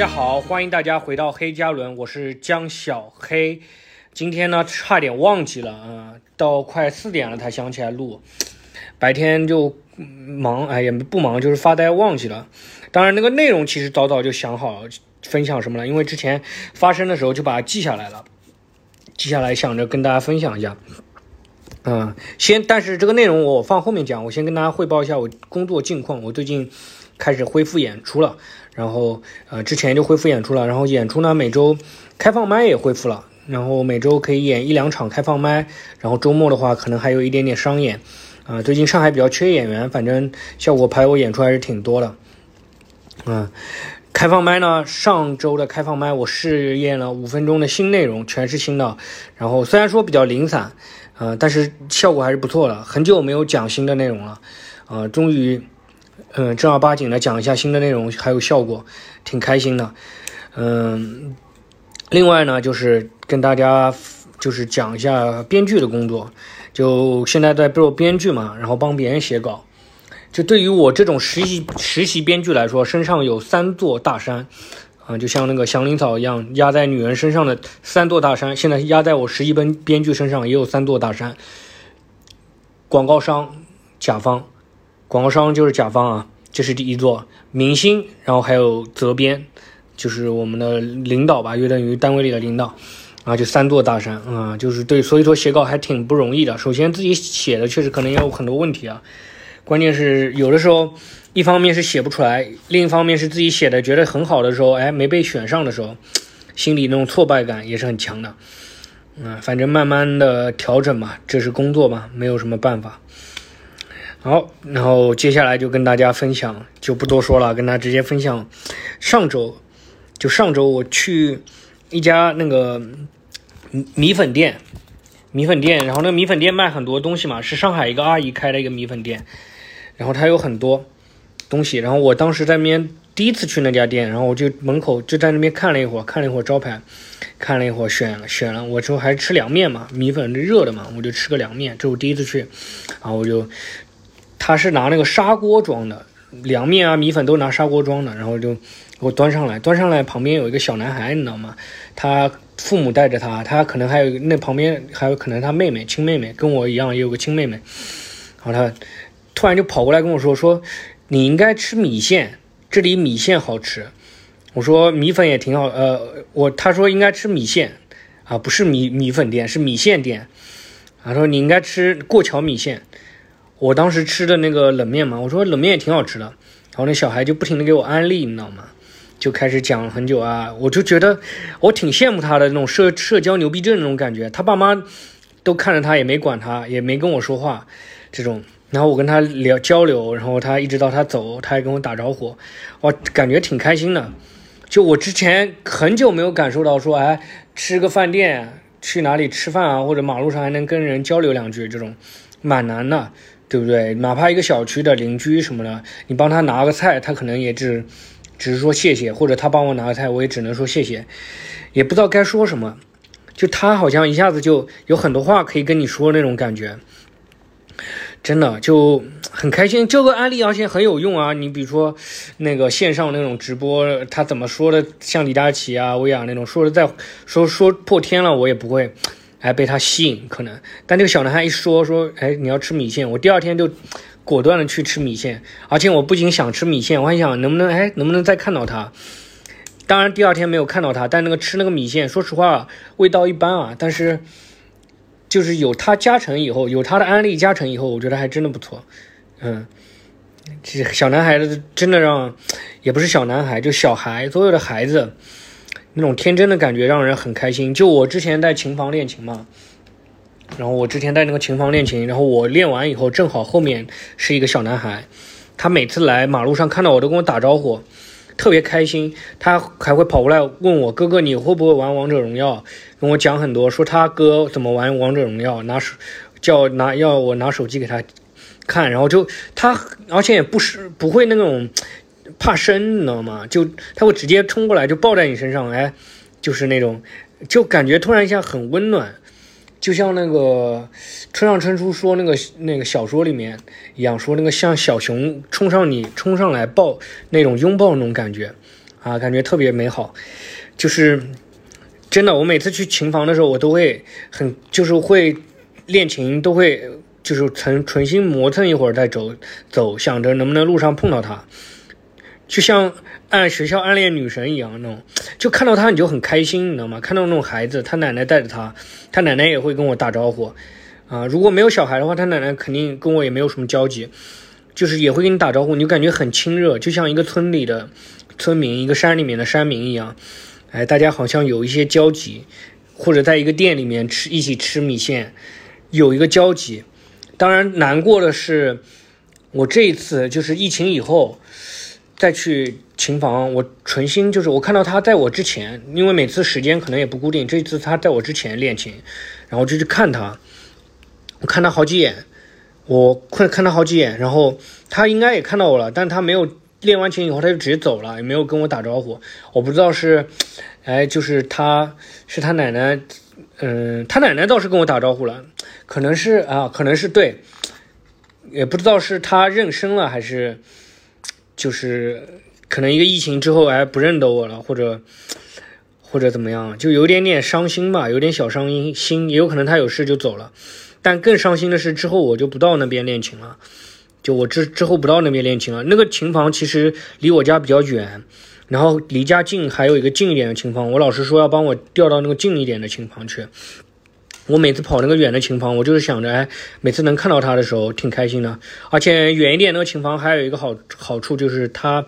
大家好，欢迎大家回到黑加仑，我是江小黑。今天呢，差点忘记了啊、到快四点了才想起来录，白天就忙，哎也不忙，就是发呆忘记了。当然，那个内容其实早早就想好分享什么了，因为之前发生的时候就把它记下来了，记下来想着跟大家分享一下。嗯，先，但是这个内容我放后面讲，我先跟大家汇报一下我工作近况。我最近开始恢复演出了，然后呃之前就恢复演出了，然后演出呢每周开放麦也恢复了，然后每周可以演一两场开放麦，然后周末的话可能还有一点点商演。啊、最近上海比较缺演员，反正效果排我演出还是挺多的。嗯，开放麦呢，上周的开放麦我试验了五分钟的新内容，全是新的。然后虽然说比较零散，呃，但是效果还是不错的。很久没有讲新的内容了，呃，终于，嗯、正儿八经的讲一下新的内容，还有效果，挺开心的。嗯，另外呢，就是跟大家就是讲一下编剧的工作，就现在在做编剧嘛，然后帮别人写稿。就对于我这种实习实习编剧来说，身上有三座大山，啊、就像那个祥林草一样，压在女人身上的三座大山，现在压在我实习编编剧身上也有三座大山。广告商、甲方，广告商就是甲方啊，这是第一座。明星，然后还有责编，就是我们的领导吧，约等于单位里的领导。啊，就三座大山啊、就是对，所以说写稿还挺不容易的。首先自己写的确实可能也有很多问题啊，关键是有的时候，一方面是写不出来，另一方面是自己写的觉得很好的时候，哎，没被选上的时候，心里那种挫败感也是很强的。嗯，反正慢慢的调整嘛，这是工作嘛，没有什么办法。好，然后接下来就跟大家分享，就不多说了，跟大家直接分享。上周，就上周我去一家那个米粉店，米粉店，然后那个米粉店卖很多东西嘛，是上海一个阿姨开的一个米粉店，然后它有很多东西，然后我当时在那边第一次去那家店，然后我就门口就在那边看了一会儿，看了一会儿招牌，看了一会儿选了选了，我之后还吃凉面嘛，米粉热的嘛，我就吃个凉面，这我第一次去，然后我就他是拿那个砂锅装的，凉面啊米粉都拿砂锅装的，然后就给我端上来，端上来旁边有一个小男孩，你知道吗？他父母带着他，他可能还有那旁边还有可能他妹妹亲妹妹，跟我一样也有个亲妹妹，然后他突然就跑过来跟我说说你应该吃米线，这里米线好吃。我说米粉也挺好，呃，我他说应该吃米线，啊，不是米米粉店，是米线店。他说你应该吃过桥米线。我当时吃的那个冷面嘛，我说冷面也挺好吃的。然后那小孩就不停的给我安利，你知道吗？就开始讲了很久啊，我就觉得我挺羡慕他的那种社社交牛逼症那种感觉。他爸妈都看着他，也没管他，也没跟我说话，这种。然后我跟他聊交流，然后他一直到他走，他还跟我打招呼，哇，感觉挺开心的。就我之前很久没有感受到说，哎，吃个饭店，去哪里吃饭啊，或者马路上还能跟人交流两句，这种蛮难的，对不对？哪怕一个小区的邻居什么的，你帮他拿个菜，他可能也只只是说谢谢，或者他帮我拿个菜，我也只能说谢谢，也不知道该说什么。就他好像一下子就有很多话可以跟你说那种感觉。真的就很开心，这个案例而且很有用啊！你比如说那个线上那种直播，他怎么说的，像李佳琦啊、薇娅那种说的再说说破天了，我也不会哎被他吸引可能。但这个小男孩一说说，哎你要吃米线，我第二天就果断的去吃米线，而且我不仅想吃米线，我还想能不能哎能不能再看到他。当然第二天没有看到他，但那个吃那个米线，说实话味道一般啊，但是。就是有他加成以后，有他的安利加成以后，我觉得还真的不错。嗯，这小男孩子真的让，也不是小男孩，就小孩，所有的孩子那种天真的感觉让人很开心。就我之前在琴房练琴嘛，然后我之前在那个琴房练琴，然后我练完以后，正好后面是一个小男孩，他每次来马路上看到我都跟我打招呼。特别开心，他还会跑过来问我哥哥你会不会玩王者荣耀，跟我讲很多，说他哥怎么玩王者荣耀，拿手叫拿要我拿手机给他看，然后就他而且也不是不会那种怕生，你知道吗？就他会直接冲过来就抱在你身上，哎，就是那种就感觉突然一下很温暖。就像那个村上春树说那个那个小说里面一样，说那个像小熊冲上你冲上来抱那种拥抱那种感觉，啊，感觉特别美好。就是真的，我每次去琴房的时候，我都会很就是会练琴，都会就是存存心磨蹭一会儿再走走，想着能不能路上碰到他，就像按学校暗恋女神一样那种，就看到他你就很开心，你知道吗？看到那种孩子，他奶奶带着他，他奶奶也会跟我打招呼。啊，如果没有小孩的话，他奶奶肯定跟我也没有什么交集，就是也会跟你打招呼，你就感觉很亲热，就像一个村里的村民，一个山里面的山民一样。哎，大家好像有一些交集，或者在一个店里面吃一起吃米线，有一个交集。当然，难过的是，我这一次就是疫情以后再去琴房，我存心就是我看到他在我之前，因为每次时间可能也不固定，这次他在我之前练琴，然后就去看他。我看他好几眼，我看看他好几眼，然后他应该也看到我了，但他没有练完琴以后他就直接走了，也没有跟我打招呼。我不知道是，哎，就是他是他奶奶，嗯，他奶奶倒是跟我打招呼了，可能是啊，可能是对，也不知道是他认生了还是，就是可能一个疫情之后哎不认得我了，或者或者怎么样，就有点点伤心吧，有点小伤心，也有可能他有事就走了。但更伤心的是，之后我就不到那边练琴了，就我之之后不到那边练琴了。那个琴房其实离我家比较远，然后离家近还有一个近一点的琴房。我老师说要帮我调到那个近一点的琴房去。我每次跑那个远的琴房，我就是想着，哎，每次能看到他的时候挺开心的。而且远一点那个琴房还有一个好好处，就是它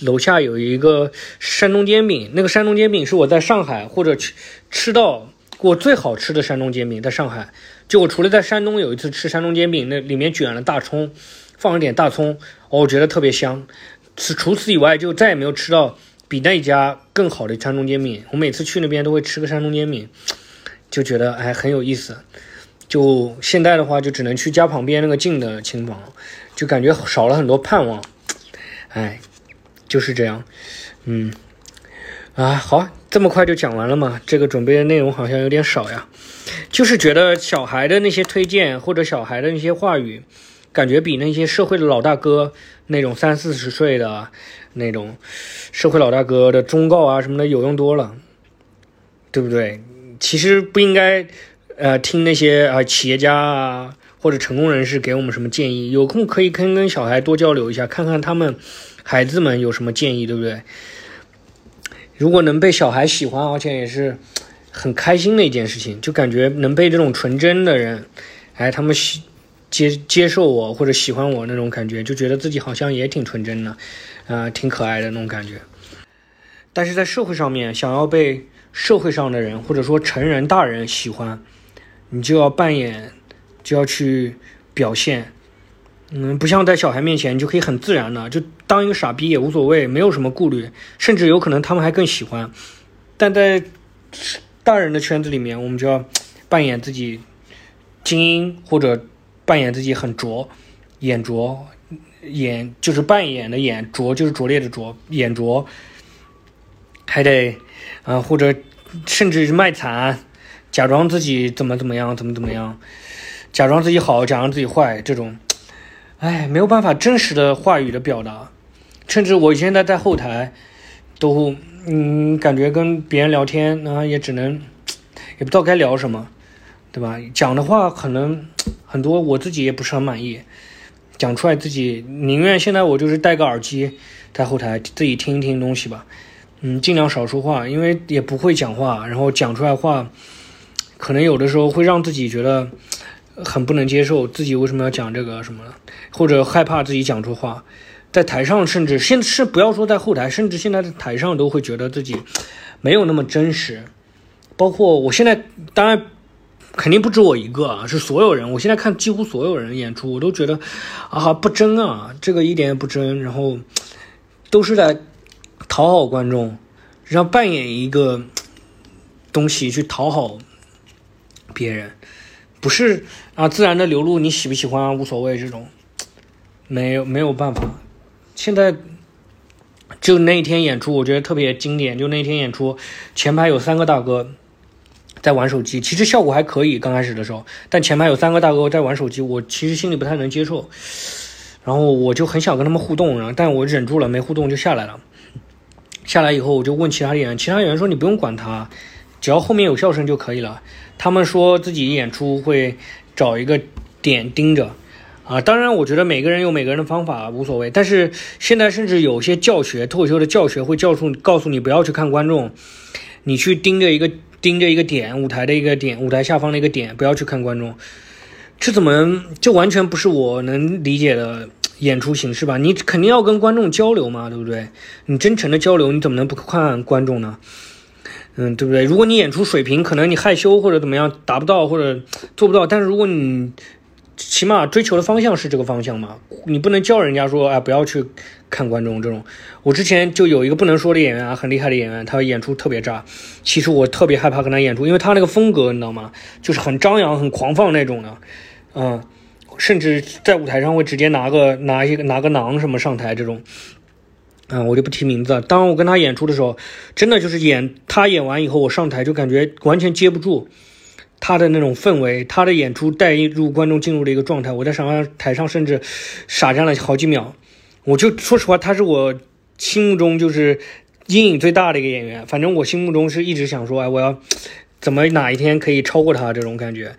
楼下有一个山东煎饼。那个山东煎饼是我在上海或者吃吃到过最好吃的山东煎饼，在上海。就我除了在山东有一次吃山东煎饼，那里面卷了大葱，放了点大葱，我觉得特别香。此除此以外，就再也没有吃到比那一家更好的山东煎饼。我每次去那边都会吃个山东煎饼，就觉得哎很有意思。就现在的话，就只能去家旁边那个近的琴房，就感觉少了很多盼望。哎，就是这样。嗯，啊好，这么快就讲完了嘛？这个准备的内容好像有点少呀。就是觉得小孩的那些推荐或者小孩的那些话语，感觉比那些社会的老大哥那种三四十岁的那种社会老大哥的忠告啊什么的有用多了，对不对？其实不应该呃听那些啊企业家啊或者成功人士给我们什么建议，有空可以跟跟小孩多交流一下，看看他们孩子们有什么建议，对不对？如果能被小孩喜欢，而且也是。很开心的一件事情，就感觉能被这种纯真的人，哎，他们喜接接受我或者喜欢我那种感觉，就觉得自己好像也挺纯真的，啊，挺可爱的那种感觉。但是在社会上面，想要被社会上的人或者说成人大人喜欢，你就要扮演，就要去表现，嗯，不像在小孩面前，你就可以很自然的就当一个傻逼也无所谓，没有什么顾虑，甚至有可能他们还更喜欢。但在大人的圈子里面，我们就要扮演自己精英，或者扮演自己很拙，眼拙，眼就是扮演的眼拙，就是拙劣的拙，眼拙，还得啊，或者甚至是卖惨，假装自己怎么怎么样，怎么怎么样，假装自己好，假装自己坏，这种，哎，没有办法真实的话语的表达，甚至我现在在后台都。嗯，感觉跟别人聊天，啊也只能，也不知道该聊什么，对吧？讲的话可能很多，我自己也不是很满意。讲出来自己宁愿现在我就是戴个耳机在后台自己听一听东西吧。嗯，尽量少说话，因为也不会讲话，然后讲出来话，可能有的时候会让自己觉得很不能接受，自己为什么要讲这个什么，或者害怕自己讲出话。在台上，甚至现是不要说在后台，甚至现在在台上都会觉得自己没有那么真实。包括我现在，当然肯定不止我一个啊，是所有人。我现在看几乎所有人演出，我都觉得啊不真啊，这个一点也不真。然后都是在讨好观众，让扮演一个东西去讨好别人，不是啊自然的流露，你喜不喜欢无所谓，这种没有没有办法。现在就那一天演出，我觉得特别经典。就那天演出，前排有三个大哥在玩手机，其实效果还可以。刚开始的时候，但前排有三个大哥在玩手机，我其实心里不太能接受。然后我就很想跟他们互动，然后但我忍住了，没互动就下来了。下来以后，我就问其他演员，其他演员说你不用管他，只要后面有笑声就可以了。他们说自己演出会找一个点盯着。啊，当然，我觉得每个人有每个人的方法，无所谓。但是现在甚至有些教学，脱口秀的教学会教诉告诉你不要去看观众，你去盯着一个盯着一个点，舞台的一个点，舞台下方的一个点，不要去看观众。这怎么这完全不是我能理解的演出形式吧？你肯定要跟观众交流嘛，对不对？你真诚的交流，你怎么能不看观众呢？嗯，对不对？如果你演出水平可能你害羞或者怎么样达不到或者做不到，但是如果你起码追求的方向是这个方向嘛？你不能叫人家说，哎，不要去看观众这种。我之前就有一个不能说的演员啊，很厉害的演员，他演出特别炸。其实我特别害怕跟他演出，因为他那个风格，你知道吗？就是很张扬、很狂放那种的，嗯，甚至在舞台上会直接拿个拿一个拿个囊什么上台这种，嗯，我就不提名字。当我跟他演出的时候，真的就是演他演完以后，我上台就感觉完全接不住。他的那种氛围，他的演出带入观众进入了一个状态。我在上台上甚至傻站了好几秒。我就说实话，他是我心目中就是阴影最大的一个演员。反正我心目中是一直想说，哎，我要怎么哪一天可以超过他这种感觉。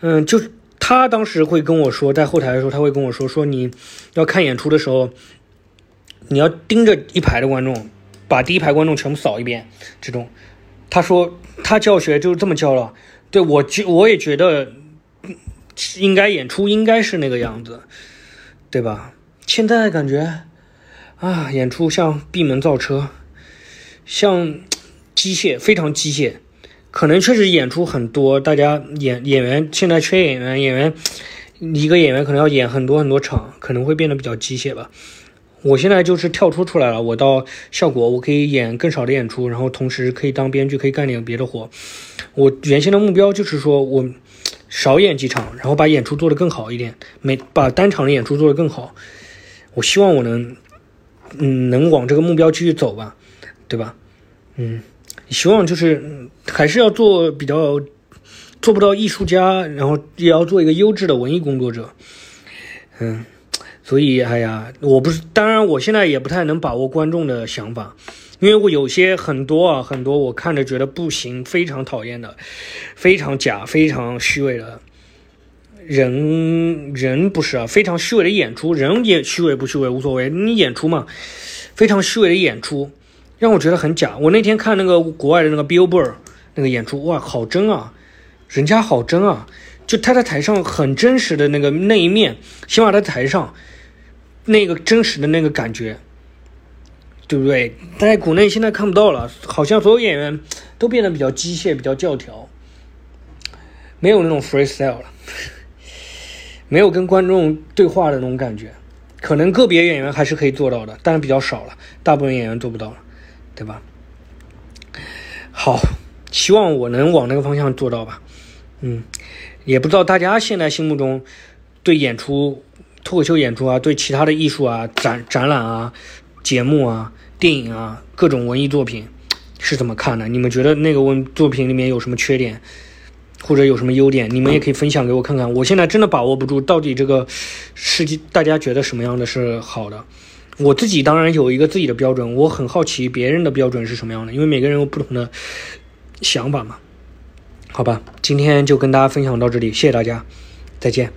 嗯，就他当时会跟我说，在后台的时候，他会跟我说，说你要看演出的时候，你要盯着一排的观众，把第一排观众全部扫一遍。这种，他说他教学就是这么教了。对我觉我也觉得，应该演出应该是那个样子，对吧？现在感觉啊，演出像闭门造车，像机械，非常机械。可能确实演出很多，大家演演员现在缺演员，演员一个演员可能要演很多很多场，可能会变得比较机械吧。我现在就是跳出出来了，我到效果，我可以演更少的演出，然后同时可以当编剧，可以干点别的活。我原先的目标就是说我少演几场，然后把演出做得更好一点，每把单场的演出做得更好。我希望我能，嗯，能往这个目标继续走吧，对吧？嗯，希望就是还是要做比较做不到艺术家，然后也要做一个优质的文艺工作者。嗯。所以，哎呀，我不是，当然，我现在也不太能把握观众的想法，因为我有些很多啊，很多我看着觉得不行，非常讨厌的，非常假，非常虚伪的人，人不是啊，非常虚伪的演出，人也虚伪不虚伪无所谓，你演出嘛，非常虚伪的演出，让我觉得很假。我那天看那个国外的那个 Billboard 那个演出，哇，好真啊，人家好真啊，就他在台上很真实的那个那一面，起码在台上。那个真实的那个感觉，对不对？在国内现在看不到了，好像所有演员都变得比较机械、比较教条，没有那种 freestyle 了，没有跟观众对话的那种感觉。可能个别演员还是可以做到的，但是比较少了，大部分演员做不到了，对吧？好，希望我能往那个方向做到吧。嗯，也不知道大家现在心目中对演出。脱口秀演出啊，对其他的艺术啊、展展览啊、节目啊、电影啊，各种文艺作品是怎么看的？你们觉得那个文作品里面有什么缺点，或者有什么优点？你们也可以分享给我看看。我现在真的把握不住，到底这个世界大家觉得什么样的是好的？我自己当然有一个自己的标准，我很好奇别人的标准是什么样的，因为每个人有不同的想法嘛。好吧，今天就跟大家分享到这里，谢谢大家，再见。